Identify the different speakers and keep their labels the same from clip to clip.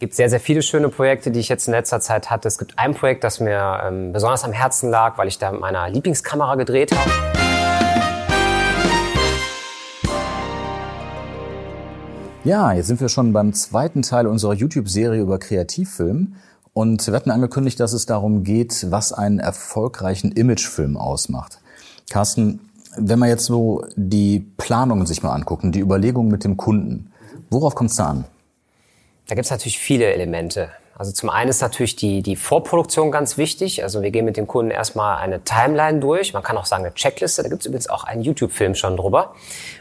Speaker 1: gibt sehr, sehr viele schöne Projekte, die ich jetzt in letzter Zeit hatte. Es gibt ein Projekt, das mir ähm, besonders am Herzen lag, weil ich da mit meiner Lieblingskamera gedreht habe.
Speaker 2: Ja, jetzt sind wir schon beim zweiten Teil unserer YouTube-Serie über Kreativfilm. Und wir hatten angekündigt, dass es darum geht, was einen erfolgreichen Imagefilm ausmacht. Carsten, wenn wir jetzt so die Planungen sich mal angucken, die Überlegungen mit dem Kunden, worauf kommt es da an?
Speaker 1: Da gibt es natürlich viele Elemente. Also zum einen ist natürlich die, die Vorproduktion ganz wichtig. Also wir gehen mit dem Kunden erstmal eine Timeline durch. Man kann auch sagen eine Checkliste. Da gibt es übrigens auch einen YouTube-Film schon drüber.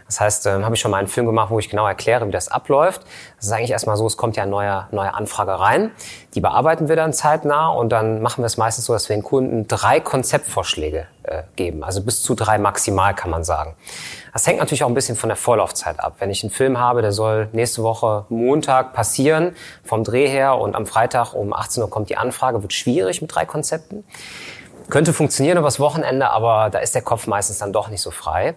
Speaker 1: Das heißt, ähm, habe ich schon mal einen Film gemacht, wo ich genau erkläre, wie das abläuft. Das ist eigentlich erstmal so, es kommt ja eine neue, neue Anfrage rein. Die bearbeiten wir dann zeitnah und dann machen wir es meistens so, dass wir den Kunden drei Konzeptvorschläge äh, geben. Also bis zu drei maximal kann man sagen. Das hängt natürlich auch ein bisschen von der Vorlaufzeit ab. Wenn ich einen Film habe, der soll nächste Woche Montag passieren, vom Dreh her und am Freitag um 18 Uhr kommt die Anfrage, wird schwierig mit drei Konzepten. Könnte funktionieren übers Wochenende, aber da ist der Kopf meistens dann doch nicht so frei.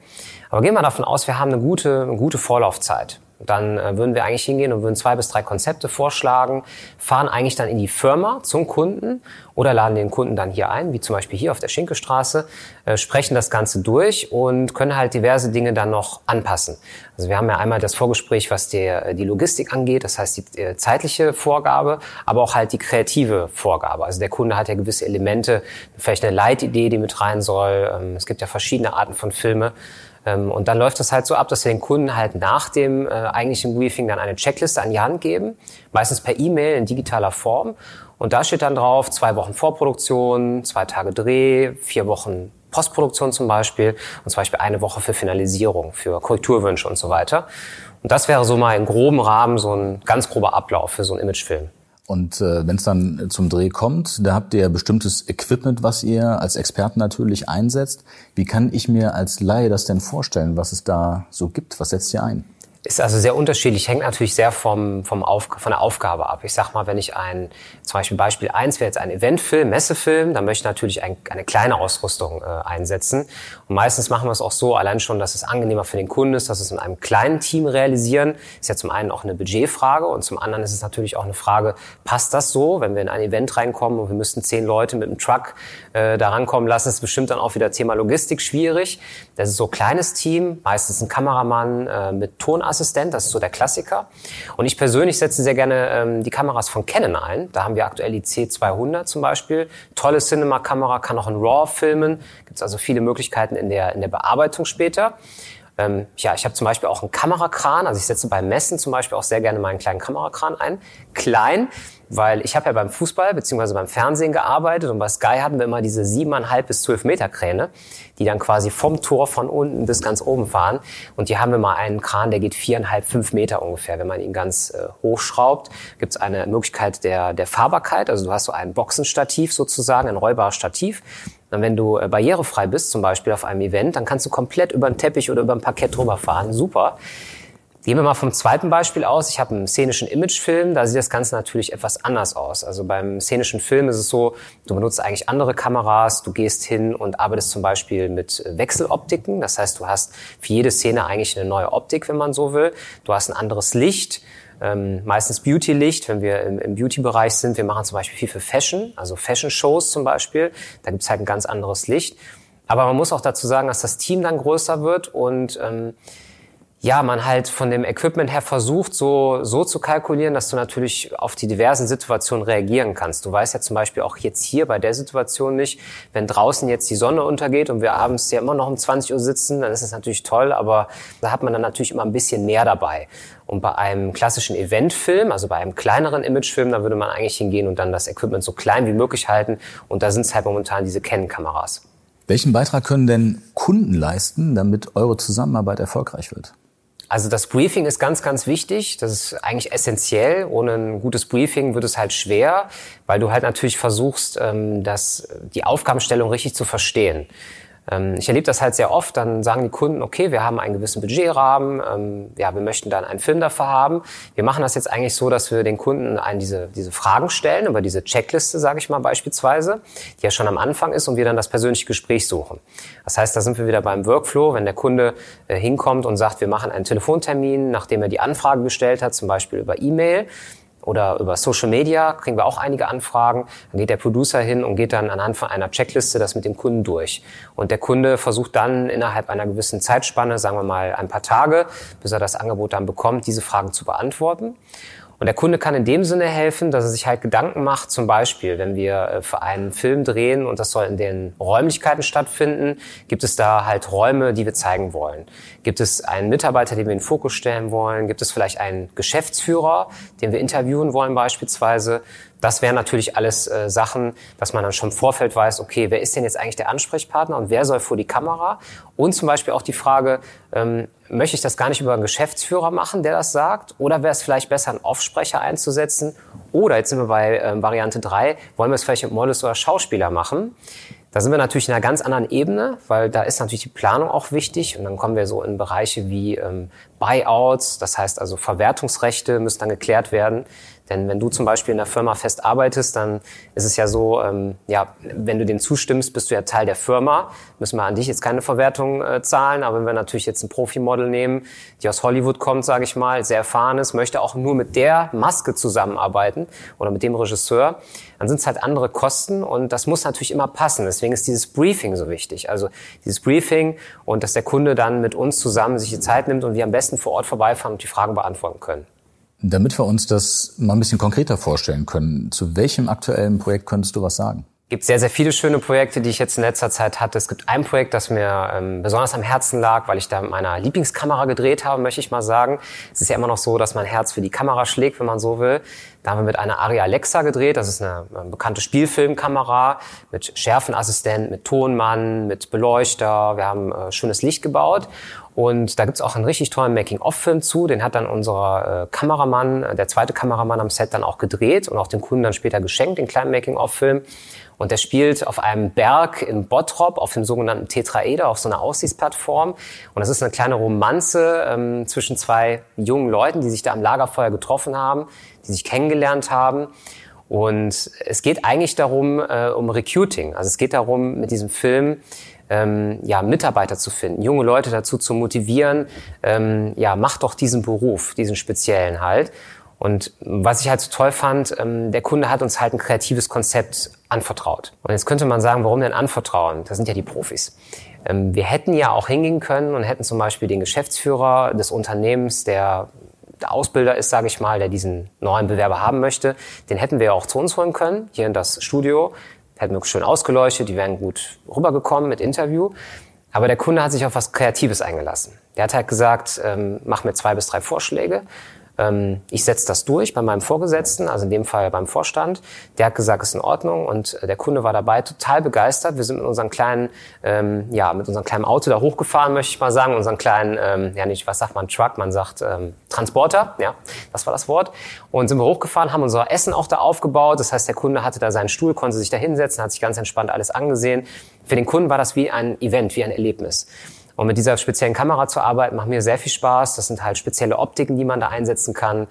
Speaker 1: Aber gehen wir davon aus, wir haben eine gute, eine gute Vorlaufzeit. Dann äh, würden wir eigentlich hingehen und würden zwei bis drei Konzepte vorschlagen, fahren eigentlich dann in die Firma zum Kunden oder laden den Kunden dann hier ein, wie zum Beispiel hier auf der Schinkestraße, äh, sprechen das Ganze durch und können halt diverse Dinge dann noch anpassen. Also wir haben ja einmal das Vorgespräch, was der, die Logistik angeht, das heißt die äh, zeitliche Vorgabe, aber auch halt die kreative Vorgabe. Also der Kunde hat ja gewisse Elemente, vielleicht eine Leitidee, die mit rein soll. Ähm, es gibt ja verschiedene Arten von Filme. Ähm, und dann läuft das halt so ab, dass wir den Kunden halt nach dem äh, eigentlichen Briefing dann eine Checkliste an die Hand geben, meistens per E-Mail in digitaler Form. Und da steht dann drauf, zwei Wochen Vorproduktion, zwei Tage Dreh, vier Wochen Postproduktion zum Beispiel und zum Beispiel eine Woche für Finalisierung, für Korrekturwünsche und so weiter. Und das wäre so mal im groben Rahmen so ein ganz grober Ablauf für so einen Imagefilm.
Speaker 2: Und äh, wenn es dann zum Dreh kommt, da habt ihr bestimmtes Equipment, was ihr als Experten natürlich einsetzt. Wie kann ich mir als Laie das denn vorstellen, was es da so gibt? Was setzt ihr ein?
Speaker 1: Ist also sehr unterschiedlich, hängt natürlich sehr vom, vom Auf, von der Aufgabe ab. Ich sag mal, wenn ich ein, zum Beispiel Beispiel eins wäre jetzt ein Eventfilm, Messefilm, dann möchte ich natürlich ein, eine kleine Ausrüstung äh, einsetzen. Und meistens machen wir es auch so, allein schon, dass es angenehmer für den Kunden ist, dass es in einem kleinen Team realisieren. Ist ja zum einen auch eine Budgetfrage und zum anderen ist es natürlich auch eine Frage, passt das so, wenn wir in ein Event reinkommen und wir müssten zehn Leute mit einem Truck äh, da rankommen lassen, ist bestimmt dann auch wieder Thema Logistik schwierig. Das ist so ein kleines Team, meistens ein Kameramann äh, mit Tonarbeit Assistent, das ist so der Klassiker. Und ich persönlich setze sehr gerne ähm, die Kameras von Canon ein. Da haben wir aktuell die C200 zum Beispiel. Tolle Cinema-Kamera, kann auch in RAW filmen. Gibt es also viele Möglichkeiten in der, in der Bearbeitung später. Ähm, ja, ich habe zum Beispiel auch einen Kamerakran. Also ich setze beim Messen zum Beispiel auch sehr gerne meinen kleinen Kamerakran ein. Klein, weil ich habe ja beim Fußball beziehungsweise beim Fernsehen gearbeitet und bei Sky hatten wir immer diese siebeneinhalb bis zwölf Meter Kräne, die dann quasi vom Tor von unten bis ganz oben fahren. Und hier haben wir mal einen Kran, der geht viereinhalb, fünf Meter ungefähr. Wenn man ihn ganz äh, hochschraubt, gibt es eine Möglichkeit der, der Fahrbarkeit. Also du hast so ein Boxenstativ sozusagen, ein rollbares Stativ. Und wenn du äh, barrierefrei bist, zum Beispiel auf einem Event, dann kannst du komplett über den Teppich oder über ein Parkett drüber fahren. Super. Gehen wir mal vom zweiten Beispiel aus. Ich habe einen szenischen Imagefilm, da sieht das Ganze natürlich etwas anders aus. Also beim szenischen Film ist es so, du benutzt eigentlich andere Kameras, du gehst hin und arbeitest zum Beispiel mit Wechseloptiken. Das heißt, du hast für jede Szene eigentlich eine neue Optik, wenn man so will. Du hast ein anderes Licht, ähm, meistens Beauty-Licht, wenn wir im, im Beauty-Bereich sind. Wir machen zum Beispiel viel für Fashion, also Fashion-Shows zum Beispiel. Da gibt's halt ein ganz anderes Licht. Aber man muss auch dazu sagen, dass das Team dann größer wird und ähm, ja, man halt von dem Equipment her versucht, so, so zu kalkulieren, dass du natürlich auf die diversen Situationen reagieren kannst. Du weißt ja zum Beispiel auch jetzt hier bei der Situation nicht, wenn draußen jetzt die Sonne untergeht und wir abends ja immer noch um 20 Uhr sitzen, dann ist das natürlich toll, aber da hat man dann natürlich immer ein bisschen mehr dabei. Und bei einem klassischen Eventfilm, also bei einem kleineren Imagefilm, da würde man eigentlich hingehen und dann das Equipment so klein wie möglich halten. Und da sind es halt momentan diese Canon-Kameras.
Speaker 2: Welchen Beitrag können denn Kunden leisten, damit eure Zusammenarbeit erfolgreich wird?
Speaker 1: Also das Briefing ist ganz, ganz wichtig. Das ist eigentlich essentiell. Ohne ein gutes Briefing wird es halt schwer, weil du halt natürlich versuchst, ähm, das, die Aufgabenstellung richtig zu verstehen. Ähm, ich erlebe das halt sehr oft, dann sagen die Kunden, okay, wir haben einen gewissen Budgetrahmen, ähm, ja, wir möchten dann einen Film dafür haben. Wir machen das jetzt eigentlich so, dass wir den Kunden einen diese, diese Fragen stellen, über diese Checkliste, sage ich mal beispielsweise, die ja schon am Anfang ist und wir dann das persönliche Gespräch suchen. Das heißt, da sind wir wieder beim Workflow, wenn der Kunde äh, hinkommt und sagt, wir machen einen Telefontermin, nachdem er die Anfrage gestellt hat, zum Beispiel über E-Mail, oder über Social Media kriegen wir auch einige Anfragen. Dann geht der Producer hin und geht dann anhand von einer Checkliste das mit dem Kunden durch. Und der Kunde versucht dann innerhalb einer gewissen Zeitspanne, sagen wir mal ein paar Tage, bis er das Angebot dann bekommt, diese Fragen zu beantworten. Und der Kunde kann in dem Sinne helfen, dass er sich halt Gedanken macht, zum Beispiel, wenn wir äh, für einen Film drehen und das soll in den Räumlichkeiten stattfinden, gibt es da halt Räume, die wir zeigen wollen. Gibt es einen Mitarbeiter, den wir in den Fokus stellen wollen? Gibt es vielleicht einen Geschäftsführer, den wir interviewen wollen beispielsweise? Das wären natürlich alles äh, Sachen, dass man dann schon im Vorfeld weiß, okay, wer ist denn jetzt eigentlich der Ansprechpartner und wer soll vor die Kamera? Und zum Beispiel auch die Frage, ähm, möchte ich das gar nicht über einen Geschäftsführer machen, der das sagt? Oder wäre es vielleicht besser, einen Offsprecher einzusetzen? Oder, jetzt sind wir bei ähm, Variante 3, wollen wir es vielleicht mit Models oder Schauspieler machen? Da sind wir natürlich in einer ganz anderen Ebene, weil da ist natürlich die Planung auch wichtig. Und dann kommen wir so in Bereiche wie ähm, Buyouts, das heißt also Verwertungsrechte müssen dann geklärt werden. Denn wenn du zum Beispiel in der Firma fest arbeitest, dann ist es ja so, ähm, ja, wenn du dem zustimmst, bist du ja Teil der Firma. Müssen wir an dich jetzt keine Verwertung äh, zahlen. Aber wenn wir natürlich jetzt ein Profimodel nehmen, die aus Hollywood kommt, sage ich mal, sehr erfahren ist, möchte auch nur mit der Maske zusammenarbeiten oder mit dem Regisseur, dann sind es halt andere Kosten und das muss natürlich immer passen. Deswegen ist dieses Briefing so wichtig. Also dieses Briefing und dass der Kunde dann mit uns zusammen sich die Zeit nimmt und wir am besten vor Ort vorbeifahren und die Fragen beantworten können.
Speaker 2: Damit wir uns das mal ein bisschen konkreter vorstellen können, zu welchem aktuellen Projekt könntest du was sagen?
Speaker 1: gibt sehr, sehr viele schöne Projekte, die ich jetzt in letzter Zeit hatte. Es gibt ein Projekt, das mir ähm, besonders am Herzen lag, weil ich da mit meiner Lieblingskamera gedreht habe, möchte ich mal sagen. Es ist ja immer noch so, dass mein Herz für die Kamera schlägt, wenn man so will. Da haben wir mit einer Aria Alexa gedreht. Das ist eine, eine bekannte Spielfilmkamera mit Schärfenassistent, mit Tonmann, mit Beleuchter. Wir haben äh, schönes Licht gebaut. Und da gibt's auch einen richtig tollen Making-of-Film zu. Den hat dann unser äh, Kameramann, äh, der zweite Kameramann am Set dann auch gedreht und auch dem Kunden dann später geschenkt, den kleinen Making-of-Film. Und der spielt auf einem Berg in Bottrop, auf dem sogenannten Tetraeder, auf so einer Aussichtsplattform. Und das ist eine kleine Romanze ähm, zwischen zwei jungen Leuten, die sich da am Lagerfeuer getroffen haben, die sich kennengelernt haben. Und es geht eigentlich darum, äh, um Recruiting. Also es geht darum, mit diesem Film ähm, ja, Mitarbeiter zu finden, junge Leute dazu zu motivieren, ähm, ja, mach doch diesen Beruf, diesen speziellen halt. Und was ich halt so toll fand, ähm, der Kunde hat uns halt ein kreatives Konzept anvertraut. Und jetzt könnte man sagen, warum denn anvertrauen? Das sind ja die Profis. Ähm, wir hätten ja auch hingehen können und hätten zum Beispiel den Geschäftsführer des Unternehmens, der der Ausbilder ist, sage ich mal, der diesen neuen Bewerber haben möchte, den hätten wir auch zu uns holen können, hier in das Studio. Hätten wir schön ausgeleuchtet, die wären gut rübergekommen mit Interview. Aber der Kunde hat sich auf was Kreatives eingelassen. Der hat halt gesagt, ähm, mach mir zwei bis drei Vorschläge ich setze das durch bei meinem Vorgesetzten, also in dem Fall beim Vorstand. Der hat gesagt, ist in Ordnung und äh, der Kunde war dabei total begeistert. Wir sind mit unserem kleinen, ähm, ja, mit unserem kleinen Auto da hochgefahren, möchte ich mal sagen, unseren kleinen, ähm, ja nicht, was sagt man, Truck, man sagt ähm, Transporter, ja, das war das Wort. Und sind wir hochgefahren, haben unser Essen auch da aufgebaut. Das heißt, der Kunde hatte da seinen Stuhl, konnte sich da hinsetzen, hat sich ganz entspannt alles angesehen. Für den Kunden war das wie ein Event, wie ein Erlebnis. Und mit dieser speziellen Kamera zu arbeiten, macht mir sehr viel Spaß. Das sind halt spezielle Optiken, die man da einsetzen kann.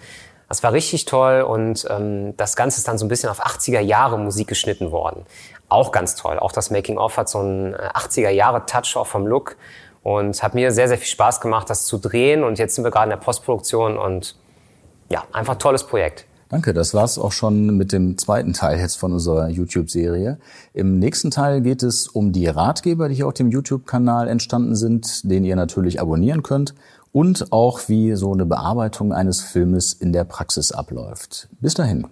Speaker 1: Das war richtig toll und ähm, das Ganze ist dann so ein bisschen auf 80er Jahre Musik geschnitten worden. Auch ganz toll. Auch das Making-of hat so einen 80er äh, Jahre Touch auch vom Look und hat mir sehr, sehr viel Spaß gemacht, das zu drehen. Und jetzt sind wir gerade in der Postproduktion und ja, einfach tolles Projekt.
Speaker 2: Danke, das war's auch schon mit dem zweiten Teil jetzt von unserer YouTube-Serie. Im nächsten Teil geht es um die Ratgeber, die hier auf dem YouTube-Kanal entstanden sind, den ihr natürlich abonnieren könnt und auch wie so eine Bearbeitung eines Filmes in der Praxis abläuft. Bis dahin.